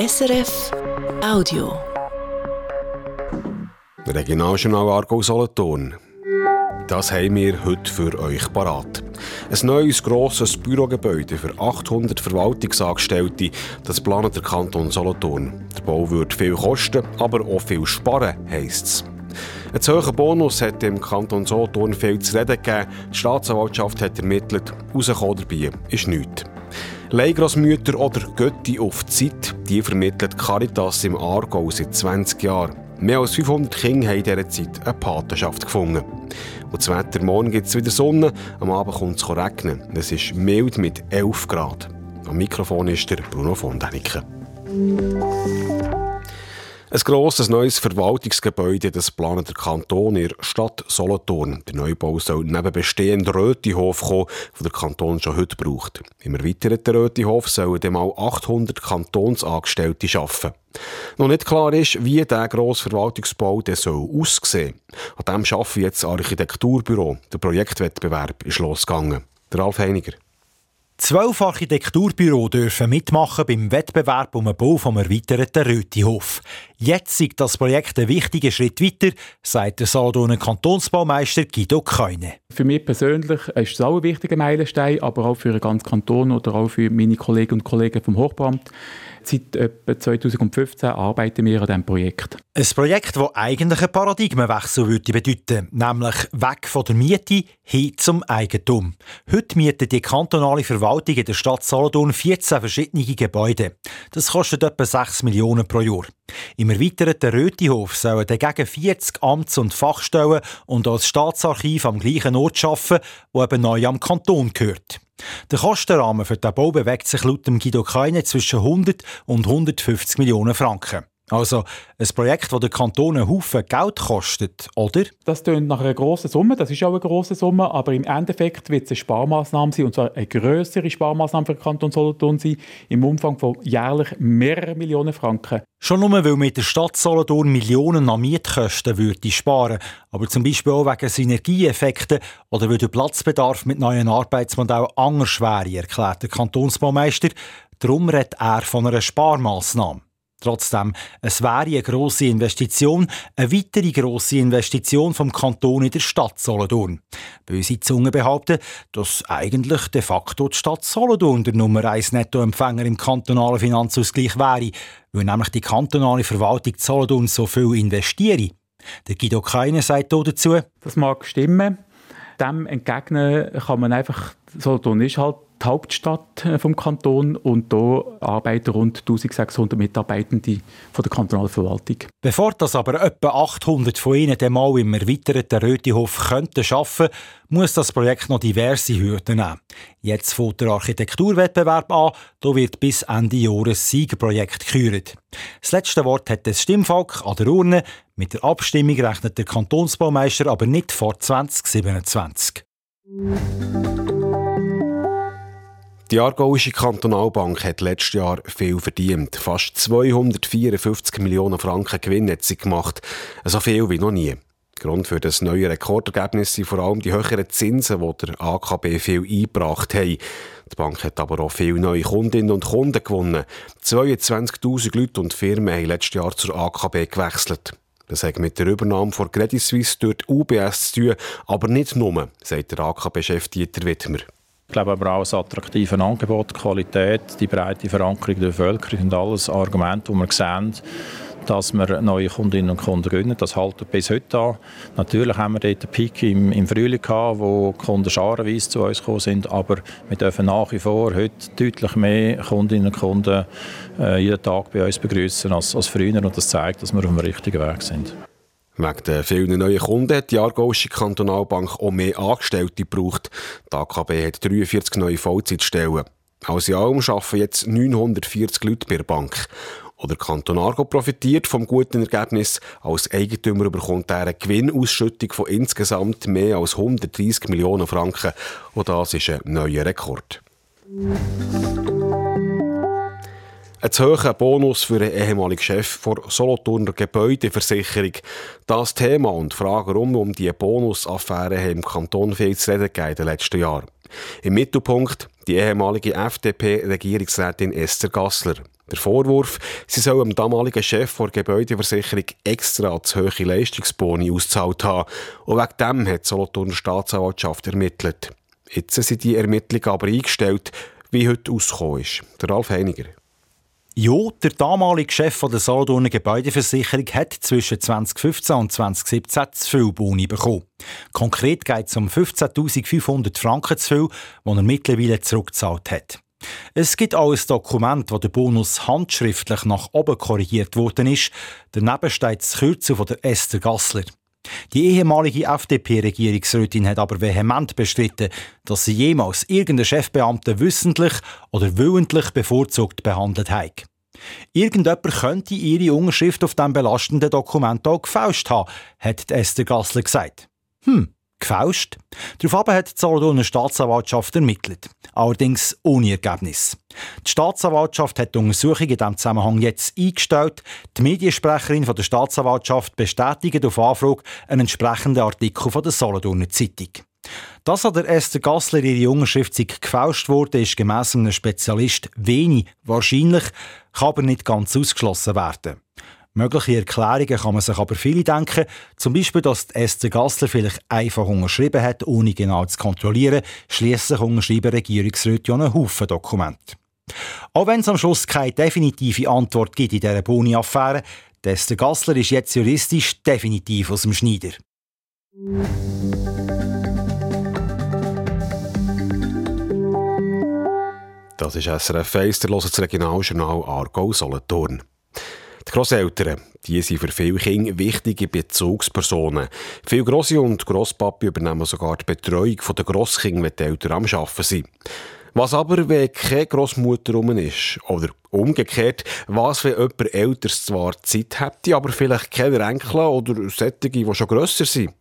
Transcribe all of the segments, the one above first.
SRF Audio. Regionaljournal Argo Solothurn. Das haben wir heute für euch parat. Ein neues grosses Bürogebäude für 800 Verwaltungsangestellte, das plant der Kanton Solothurn. Der Bau wird viel kosten, aber auch viel sparen, heisst es. Ein hoher Bonus hat im Kanton Solothurn viel zu reden gegeben. Die Staatsanwaltschaft hat ermittelt, rausgekommen dabei ist nichts. Leihgrossmütter oder Götti auf Zeit, die vermittelt Caritas im Aargau seit 20 Jahren. Mehr als 500 Kinder haben in dieser Zeit eine Patenschaft gefunden. Und das Wetter, morgen gibt es wieder Sonne, am Abend kommt es regnen. Es ist mild mit 11 Grad. Am Mikrofon ist der Bruno von Däniken. Ein grosses neues Verwaltungsgebäude, das plant der Kanton in der Stadt Solothurn. Der Neubau soll neben bestehendem Rötihof kommen, den der Kanton schon heute braucht. Im erweiterten Rötihof sollen dann mal 800 Kantonsangestellte arbeiten. Noch nicht klar ist, wie dieser grosse Verwaltungsbau soll aussehen soll. An dem arbeiten jetzt das Architekturbüro. Der Projektwettbewerb ist losgegangen. Der Ralf Heiniger. Zwölf Architekturbüros dürfen mitmachen beim Wettbewerb um den Bau vom erweiterten Rötihof. Jetzt ist das Projekt ein wichtiger Schritt weiter, sagt der Solothurner Kantonsbaumeister Guido Keune. Für mich persönlich ist es auch ein wichtiger Meilenstein, aber auch für den ganzen Kanton oder auch für meine Kolleginnen und Kollegen vom Hochbeamt. Seit etwa 2015 arbeiten wir an diesem Projekt. Ein Projekt, das eigentlich einen Paradigmenwechsel würde bedeuten, nämlich weg von der Miete hin zum Eigentum. Heute mietet die kantonale Verwaltung in der Stadt Solothurn 14 verschiedene Gebäude. Das kostet etwa 6 Millionen pro Jahr. Im erweiterten Rötihof sollen dagegen 40 Amts- und Fachstellen und als Staatsarchiv am gleichen Ort arbeiten, wo eben neu am Kanton gehört. Der Kostenrahmen für den Bau bewegt sich laut Guido Keine zwischen 100 und 150 Millionen Franken. Also ein Projekt, das der Kanton einen Haufen Geld kostet, oder? Das klingt nach einer grossen Summe, das ist auch eine grosse Summe, aber im Endeffekt wird es eine Sparmaßnahme sein, und zwar eine größere Sparmaßnahme für den Kanton Solothurn sein, im Umfang von jährlich mehreren Millionen Franken. Schon nur, weil mit der Stadt Solothurn Millionen an Mietkosten würde sparen, aber zum Beispiel auch wegen Synergieeffekten oder weil der Platzbedarf mit neuen Arbeitsmodellen anders wäre, erklärt der Kantonsbaumeister. Darum redet er von einer Sparmaßnahme. Trotzdem, es wäre eine grosse Investition, eine weitere grosse Investition vom Kanton in der Stadt Solothurn. Böse Zungen behaupten, dass eigentlich de facto die Stadt Solothurn der Nummer 1 Nettoempfänger im kantonalen Finanzausgleich wäre, weil nämlich die kantonale Verwaltung Solothurn so viel investiere. Der Guido Keine sagt dazu, das mag stimmen. Dem entgegnen kann man einfach, Solothurn ist halt die Hauptstadt äh, vom Kanton und hier arbeiten rund 1600 Mitarbeitende von der kantonalen Verwaltung. Bevor das aber etwa 800 von ihnen dann mal im erweiterten Rötihof könnten arbeiten, muss das Projekt noch diverse Hürden nehmen. Jetzt fängt der Architekturwettbewerb an, da wird bis Ende Jahres Siegerprojekt gekürt. Das letzte Wort hat das Stimmvolk an der Urne. Mit der Abstimmung rechnet der Kantonsbaumeister aber nicht vor 2027. Die Aargauische Kantonalbank hat letztes Jahr viel verdient. Fast 254 Millionen Franken Gewinn hat sie gemacht. So viel wie noch nie. Grund für das neue Rekordergebnis sind vor allem die höheren Zinsen, die der AKB viel eingebracht haben. Die Bank hat aber auch viele neue Kundinnen und Kunden gewonnen. 22.000 Leute und Firmen haben letztes Jahr zur AKB gewechselt. Das hat mit der Übernahme von Credit Suisse durch die UBS zu tun, aber nicht nur, sagt der AKB-Chef Dieter Wittmer. Ich glaube aber auch das attraktive Angebot, die Qualität, die breite Verankerung der Bevölkerung sind alles Argumente, die wir sehen, dass wir neue Kundinnen und Kunden gewinnen. Das hält bis heute an. Natürlich haben wir dort einen Peak im, im Frühling gehabt, wo Kunden scharenweise zu uns gekommen sind, aber wir dürfen nach wie vor heute deutlich mehr Kundinnen und Kunden äh, jeden Tag bei uns begrüßen als, als früher und das zeigt, dass wir auf dem richtigen Weg sind. Wegen der vielen neuen Kunden hat die Aargauische Kantonalbank auch mehr Angestellte gebraucht. Die AKB hat 43 neue Vollzeitstellen. Als Jahr arbeiten jetzt 940 Leute per Bank. Oder Kanton Argo profitiert vom guten Ergebnis. Als Eigentümer bekommt er eine Gewinnausschüttung von insgesamt mehr als 130 Millionen Franken. Und das ist ein neuer Rekord. Ein zu hoher Bonus für einen ehemaligen Chef der Solothurner Gebäudeversicherung. Das Thema und Fragen rund um die Bonusaffäre haben im Kanton viel zu reden in den letzten Jahren. Im Mittelpunkt die ehemalige FDP-Regierungsrätin Esther Gassler. Der Vorwurf, sie soll dem damaligen Chef der Gebäudeversicherung extra zu hohe Leistungsboni ausgezahlt haben. Und wegen dem hat die Solothurner Staatsanwaltschaft ermittelt. Jetzt sind die Ermittlungen aber eingestellt, wie heute ausgekommen ist. Der Ralf Heiniger. Ja, der damalige Chef der Solothurner Gebäudeversicherung hat zwischen 2015 und 2017 zu viel Boni bekommen. Konkret geht es um 15.500 Franken zu viel, die er mittlerweile zurückgezahlt hat. Es gibt auch ein Dokument, wo der Bonus handschriftlich nach oben korrigiert worden ist. Daneben steht das Kürzel von der Esther Gassler. Die ehemalige FDP-Regierungsrätin hat aber vehement bestritten, dass sie jemals irgendeinen Chefbeamten wissentlich oder willentlich bevorzugt behandelt hat. Irgendjemand könnte ihre Unterschrift auf dem belastenden Dokument auch gefälscht haben, hat Esther Gassler gesagt. Hm, gefälscht? Daraufhin hat die Solothurner Staatsanwaltschaft ermittelt. Allerdings ohne Ergebnis. Die Staatsanwaltschaft hat die Untersuchung in diesem Zusammenhang jetzt eingestellt. Die Mediensprecherin von der Staatsanwaltschaft bestätigt auf Anfrage einen entsprechenden Artikel von der Solothurner Zeitung. Dass an der Esther Gassler ihre Unterschrift gefälscht wurde, ist gemäss einem Spezialist wenig wahrscheinlich, kann aber nicht ganz ausgeschlossen werden. Mögliche Erklärungen kann man sich aber viele denken. Zum Beispiel, dass Esther Gassler vielleicht einfach unterschrieben hat, ohne genau zu kontrollieren. Schließlich unterschreiben Regierungsräte ja einen Haufen Dokumente. Auch wenn es am Schluss keine definitive Antwort gibt in dieser Boni-Affäre, Esther Gassler ist jetzt juristisch definitiv aus dem Schneider. Das ist SRF 1, der das Regionaljournal Aargau-Solothurn. Die Grosseltern, die sind für viele Kinder wichtige Bezugspersonen. Viele Grosse und Grosspapi übernehmen sogar die Betreuung der Grosskinder, wenn die Eltern am Arbeiten sind. Was aber, wenn keine Grossmutter rum ist? Oder umgekehrt, was, wenn jemand Älteres zwar Zeit hätte, aber vielleicht keine Enkel oder solche, die schon grösser sind?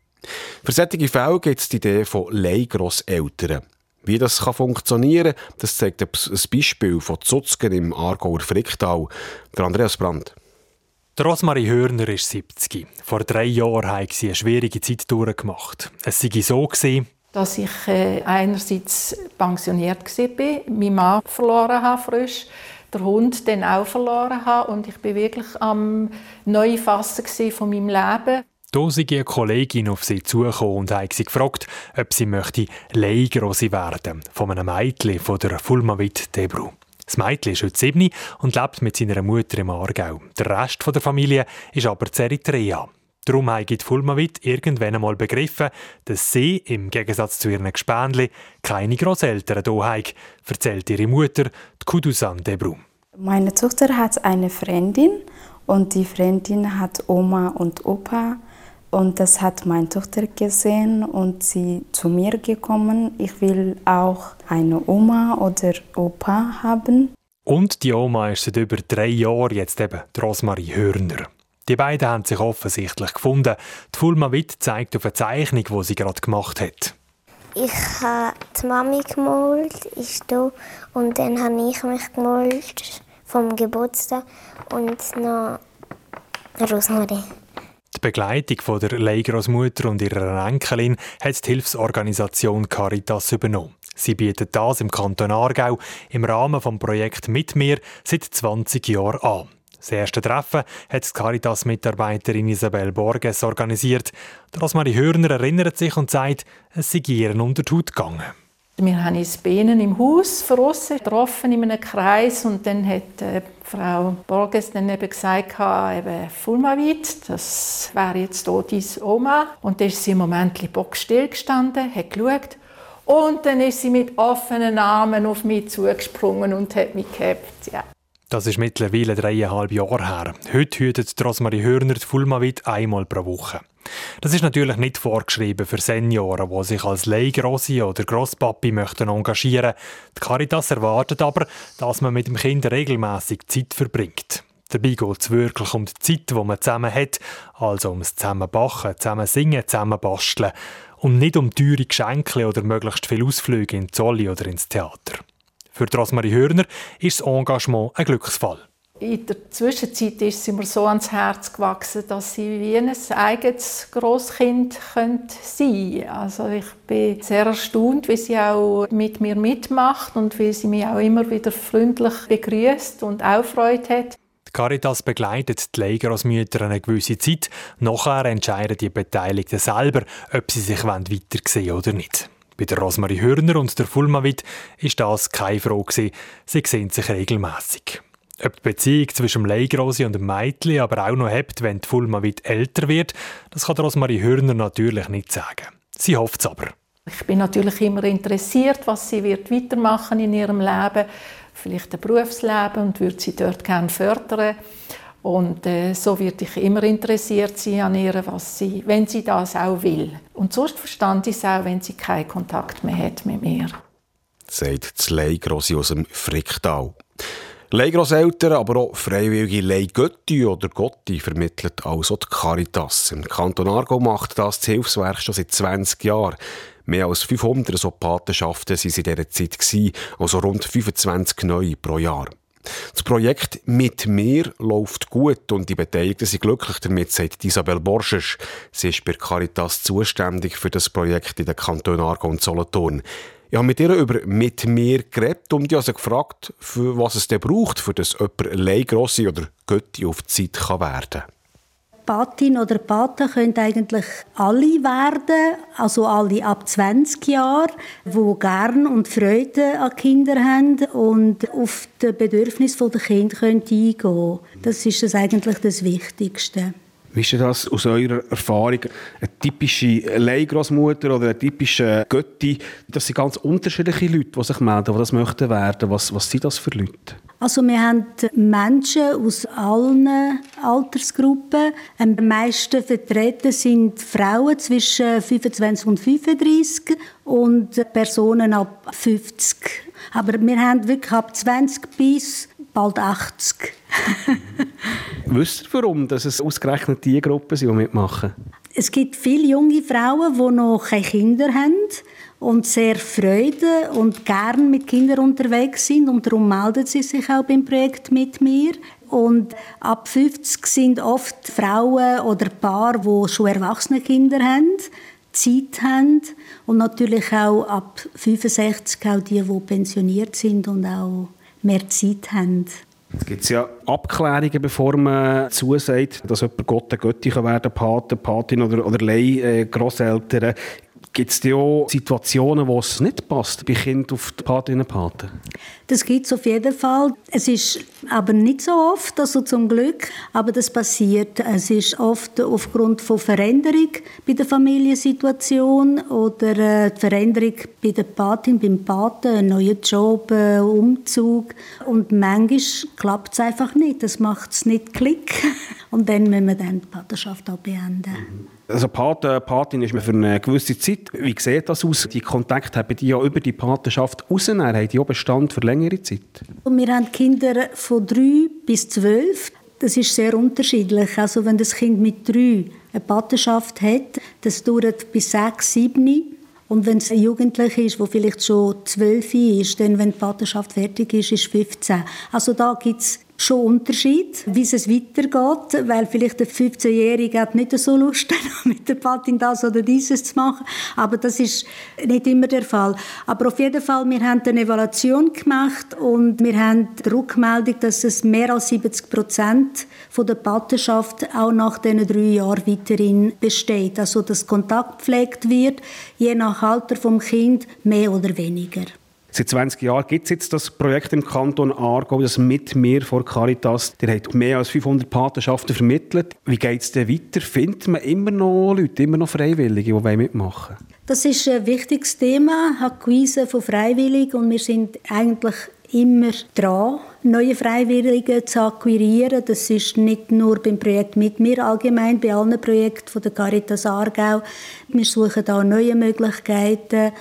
Für solche Fälle gibt es die Idee von Leihgrosseltern. Wie das kann funktionieren kann, das zeigt ein Beispiel von Zutzgen im Aargauer Fricktal. Der Andreas Brandt. Rosmarie Hörner ist 70. Vor drei Jahren hat sie eine schwierige Zeit durchgemacht. Es sei so gewesen, dass ich äh, einerseits pensioniert war, meinen Mann verloren habe frisch, der Hund dann auch verloren habe und ich bin wirklich am Neufassen von meinem Leben. Da sei eine Kollegin auf sie zugekommen und hat sie gefragt, ob sie möchte Leihgrosse werden von einem Mädchen von der Fulmavit Debru. Das Mädchen ist heute sieben und lebt mit seiner Mutter im Aargau. Der Rest der Familie ist aber zu Eritrea. Darum hat Fulmavit irgendwann einmal begriffen, dass sie, im Gegensatz zu ihren Gespänli, keine Grosseltern hier hat, erzählt ihre Mutter, die Kudusan Debru. Meine Tochter hat eine Freundin und die Freundin hat Oma und Opa und das hat meine Tochter gesehen und sie zu mir gekommen. Ich will auch eine Oma oder Opa haben. Und die Oma ist seit über drei Jahren jetzt eben die Rosmarie Hörner. Die beiden haben sich offensichtlich gefunden. Die Fulma Witt zeigt auf eine Zeichnung, die sie gerade gemacht hat. Ich habe die Mami gemalt, ist da, und dann habe ich mich gemalt vom Geburtstag und noch Rosmarie. Die Begleitung von der Leihgroßmutter und ihrer Enkelin hat die Hilfsorganisation Caritas übernommen. Sie bietet das im Kanton Aargau im Rahmen des Projekts «Mit mir» seit 20 Jahren an. Das erste Treffen hat die Caritas-Mitarbeiterin Isabel Borges organisiert. Rosmarie Hörner erinnert sich und sagt, es sei ihr unter die Haut gegangen. Wir haben uns Bienen im Haus verrossen, getroffen in einem Kreis und dann hat äh, Frau Borges dann eben gesagt, eben Fulmavit, das wäre jetzt hier deine Oma. Und dann ist sie im Moment bockstill gestanden, hat geschaut und dann ist sie mit offenen Armen auf mich zugesprungen und hat mich gehabt. Ja. Das ist mittlerweile dreieinhalb Jahre her. Heute hütet Rosmarie Hörner die Fulmavit einmal pro Woche. Das ist natürlich nicht vorgeschrieben für Senioren, die sich als Leihgrossi oder Grosspapi möchten engagieren. Die Caritas erwartet aber, dass man mit dem Kind regelmäßig Zeit verbringt. Dabei geht es wirklich um die Zeit, die man zusammen hat, also ums Zusammenbachen, zusammen singen, zusammen basteln und nicht um teure Geschenke oder möglichst viele Ausflüge in Zolli oder ins Theater. Für Rosmarie Hörner ist das Engagement ein Glücksfall. In der Zwischenzeit ist sie mir so ans Herz gewachsen, dass sie wie ein eigenes Großkind sein könnte. Also ich bin sehr erstaunt, wie sie auch mit mir mitmacht und wie sie mich auch immer wieder freundlich begrüßt und auch hat. Die Caritas begleitet die Leihgrossmütter eine gewisse Zeit. Nachher entscheiden die Beteiligten selber, ob sie sich weitersehen oder nicht. Bei der Rosmarie Hörner und der Fulmavit ist das keine Frage. Sie sehen sich regelmäßig. Ob die Beziehung zwischen dem Leihgrossi und dem Mädchen aber auch noch hebt, wenn die Fulmavit älter wird, das kann Rosmarie Hörner natürlich nicht sagen. Sie hofft es aber. Ich bin natürlich immer interessiert, was sie wird weitermachen in ihrem Leben, vielleicht ein Berufsleben und würde sie dort gerne fördern. Und äh, so würde ich immer interessiert sein an ihr, was sie, wenn sie das auch will. Und sonst verstand ich es auch, wenn sie keinen Kontakt mehr hat mit mir. Sagt das Leihgrossi aus dem Fricktal. Leihgrosseltern, aber auch freiwillige Leihgötti oder Gotti vermittelt also die Caritas. Im Kanton Argo macht das, das Hilfswerk schon seit 20 Jahren. Mehr als 500 so Patenschaften waren in dieser Zeit, also rund 25 neue pro Jahr. Das Projekt «Mit mir» läuft gut und die Beteiligten sind glücklich damit, sagt Isabel Borsches. Sie ist bei Caritas zuständig für das Projekt in den Kantonen Argo und Solothurn. Ich habe mit ihr über «Mit mir» geredet und also gefragt, für was es denn braucht, für das jemand Leihgrosse oder Götti auf die Zeit kann werden kann. Patin oder Pate können eigentlich alle werden, also alle ab 20 Jahren, die gern und Freude an Kindern haben und auf die Bedürfnisse der Kinder eingehen können. Das ist das eigentlich das Wichtigste. Wie ist das aus eurer Erfahrung? Eine typische Leihgroßmutter oder eine typische Götti, das sind ganz unterschiedliche Leute, die sich melden, die das möchten werden. Was, was sind das für Leute? Also wir haben Menschen aus allen Altersgruppen. Am meisten vertreten sind Frauen zwischen 25 und 35 und Personen ab 50. Aber wir haben wirklich ab 20 bis bald 80. Wisst ihr, warum dass es ausgerechnet die Gruppen sind, die mitmachen? Es gibt viele junge Frauen, die noch keine Kinder haben und sehr Freude und gern mit Kindern unterwegs sind und darum melden sie sich auch beim Projekt mit mir. Und ab 50 sind oft Frauen oder Paar, die schon erwachsene Kinder haben, Zeit haben und natürlich auch ab 65 auch die, die pensioniert sind und auch mehr Zeit haben. Es gibt ja Abklärungen, bevor man zusagt, dass jemand Gott eine Götti werden kann, Pate, Patin oder, oder Leih, äh, Grosseltern. Gibt es auch Situationen, wo es nicht passt, bei Kindern auf die Patinnen Paten? Das gibt es auf jeden Fall. Es ist aber nicht so oft, also zum Glück, aber das passiert. Es ist oft aufgrund von Veränderung bei der Familiensituation oder äh, Veränderung bei der Patin, beim Paten, ein neuer Job, ein Umzug. Und manchmal klappt es einfach nicht. Das macht es nicht Klick. Und dann müssen wir dann die Patenschaft auch beenden. Mhm. Also Pate, Patin ist man für eine gewisse Zeit. Wie sieht das aus? Die Kontakte haben die ja über die Patenschaft raus, haben die auch Bestand für längere Zeit? Wir haben Kinder von drei bis zwölf. Das ist sehr unterschiedlich. Also wenn das Kind mit drei eine Patenschaft hat, das dauert bis sechs, sieben. Und wenn es ein Jugendlicher ist, der vielleicht schon zwölf ist, dann, wenn die Patenschaft fertig ist, ist 15. Also da gibt es schon Unterschied, wie es weitergeht, weil vielleicht der 15-Jährige hat nicht so Lust, mit der Patin das oder dieses zu machen, aber das ist nicht immer der Fall. Aber auf jeden Fall, wir haben eine Evaluation gemacht und wir haben die Rückmeldung, dass es mehr als 70 Prozent der Patenschaft auch nach diesen drei Jahren weiterhin besteht. Also, dass Kontakt gepflegt wird, je nach Alter vom Kind mehr oder weniger. Seit 20 Jahren gibt es jetzt das Projekt im Kanton Aargau, das mit mir vor Caritas. Der hat mehr als 500 Patenschaften vermittelt. Wie geht es denn weiter? Findet man immer noch Leute, immer noch Freiwillige, die mitmachen wollen? Das ist ein wichtiges Thema, Akquise von Freiwilligen. Und wir sind eigentlich immer dran, neue Freiwillige zu akquirieren. Das ist nicht nur beim Projekt mit mir allgemein, bei allen Projekten von der Caritas Aargau. Wir suchen da neue Möglichkeiten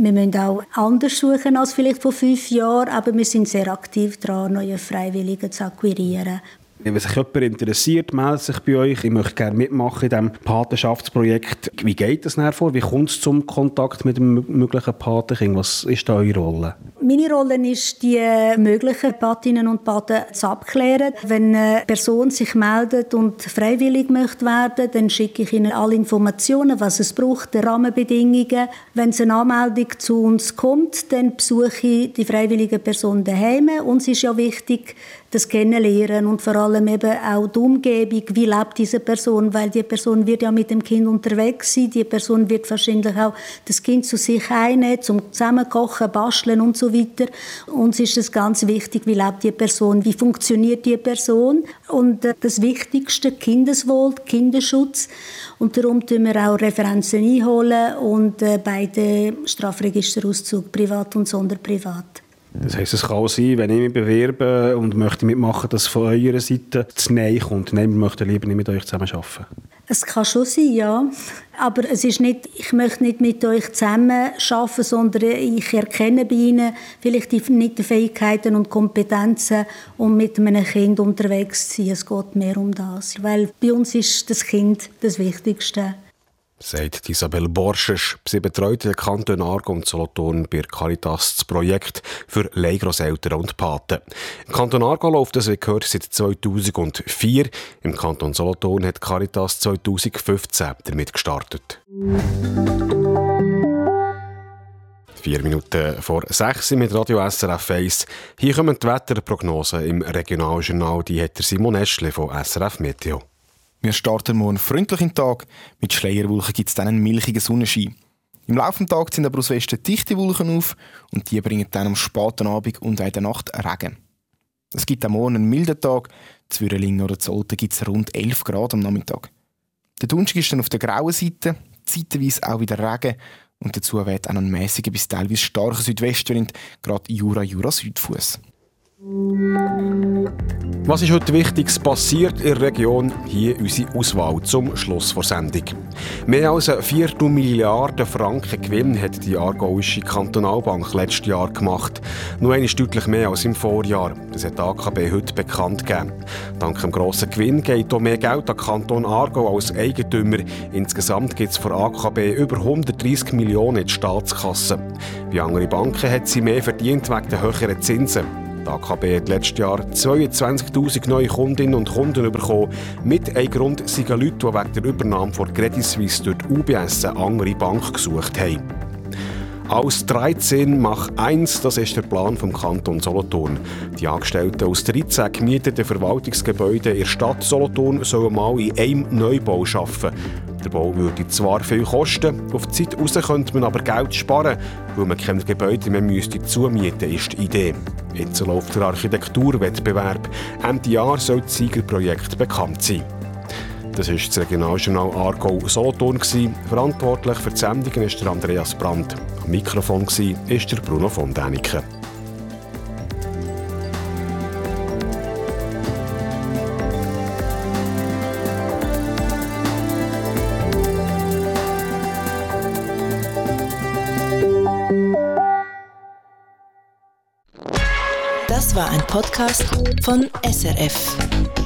wir müssen auch anders suchen als vielleicht vor fünf Jahren, aber wir sind sehr aktiv daran, neue Freiwillige zu akquirieren. Wenn sich jemand interessiert, meldet sich bei euch. Ich möchte gerne mitmachen in diesem Patenschaftsprojekt. Wie geht das vor? Wie kommt es zum Kontakt mit dem möglichen Patenkind? Was ist da eure Rolle? Meine Rolle ist, die möglichen Patinnen und Paten zu abklären. Wenn eine Person sich meldet und freiwillig möchte werden, dann schicke ich ihnen alle Informationen, was es braucht, die Rahmenbedingungen. Wenn es eine Anmeldung zu uns kommt, dann besuche ich die freiwillige Person daheim. Uns ist ja wichtig, das Kennenlernen und vor allem eben auch die Umgebung, wie lebt diese Person, weil die Person wird ja mit dem Kind unterwegs sein, die Person wird wahrscheinlich auch das Kind zu sich einnehmen, zum Zusammenkochen, basteln und so weiter. Uns ist es ganz wichtig, wie lebt die Person, wie funktioniert die Person und äh, das Wichtigste, Kindeswohl, Kinderschutz und darum tun wir auch Referenzen einholen und äh, beide Strafregisterauszug, privat und sonderprivat. Das heisst, es kann sein, wenn ich mich bewerbe und möchte mitmachen, dass von eurer Seite das Nein kommt. Nein, wir möchten lieber nicht mit euch zusammen arbeiten. Es kann schon sein, ja. Aber es ist nicht, ich möchte nicht mit euch zusammen arbeiten, sondern ich erkenne bei ihnen vielleicht die, nicht die Fähigkeiten und Kompetenzen, um mit einem Kind unterwegs zu sein. Es geht mehr um das. Weil bei uns ist das Kind das Wichtigste sagt Isabel Borsches. Sie betreut den Kanton Argo und Solothurn bei Caritas das Projekt für Leihgrosseltern und Paten. Im Kanton Argo läuft das, wie gehört, seit 2004. Im Kanton Solothurn hat Caritas 2015 damit gestartet. Vier Minuten vor sechs mit Radio SRF 1. Hier kommen die Wetterprognosen im Regionaljournal. Die hat Simon Eschle von SRF Meteo. Wir starten morgen freundlich in den Tag. Mit Schleierwolken gibt es dann einen milchigen Sonnenschein. Im Laufe des Tages sind aber aus Westen dichte Wolken auf und die bringen dann am späten Abend und in der Nacht Regen. Es gibt am Morgen einen milden Tag. Zu Würelingen oder Zolten gibt es rund 11 Grad am Nachmittag. Der Donnerstag ist dann auf der grauen Seite, zeitweise auch wieder Regen und dazu weht auch ein mäßiger bis teilweise starker Südwestwind, gerade Jura-Jura-Südfuss. Was ist heute Wichtiges passiert in der Region? Hier unsere Auswahl zum Schluss der Sendung. Mehr als eine Viertelmilliarde Franken Gewinn hat die Aargauische Kantonalbank letztes Jahr gemacht. Nur einmal deutlich mehr als im Vorjahr. Das hat die AKB heute bekannt gegeben. Dank dem grossen Gewinn geht auch mehr Geld an Kanton Aargau als Eigentümer. Insgesamt gibt es von AKB über 130 Millionen in die Staatskasse. Wie andere Banken hat sie mehr verdient wegen der höheren Zinsen. Die AKB hat letztes Jahr 22'000 neue Kundinnen und Kunden bekommen. Mit einem Grund sind Leute, die wegen der Übernahme von Credit Suisse durch die UBS eine andere Bank gesucht haben. Aus 13 mach 1, das ist der Plan vom Kanton Solothurn. Die Angestellten aus 13 gemieteten Verwaltungsgebäuden in der Stadt Solothurn sollen mal in einem Neubau arbeiten. Der Bau würde zwar viel kosten, auf die Zeit raus könnte man aber Geld sparen, weil man keine Gebäude mehr müsste zumieten ist die Idee. Jetzt läuft der Architekturwettbewerb. Ende Jahr soll das Siegerprojekt bekannt sein. Das war das Regionaljournal Argo Solothurn. Verantwortlich für die Sendungen ist der Andreas Brandt. Am Mikrofon war Bruno von Däniken. Podcast von SRF.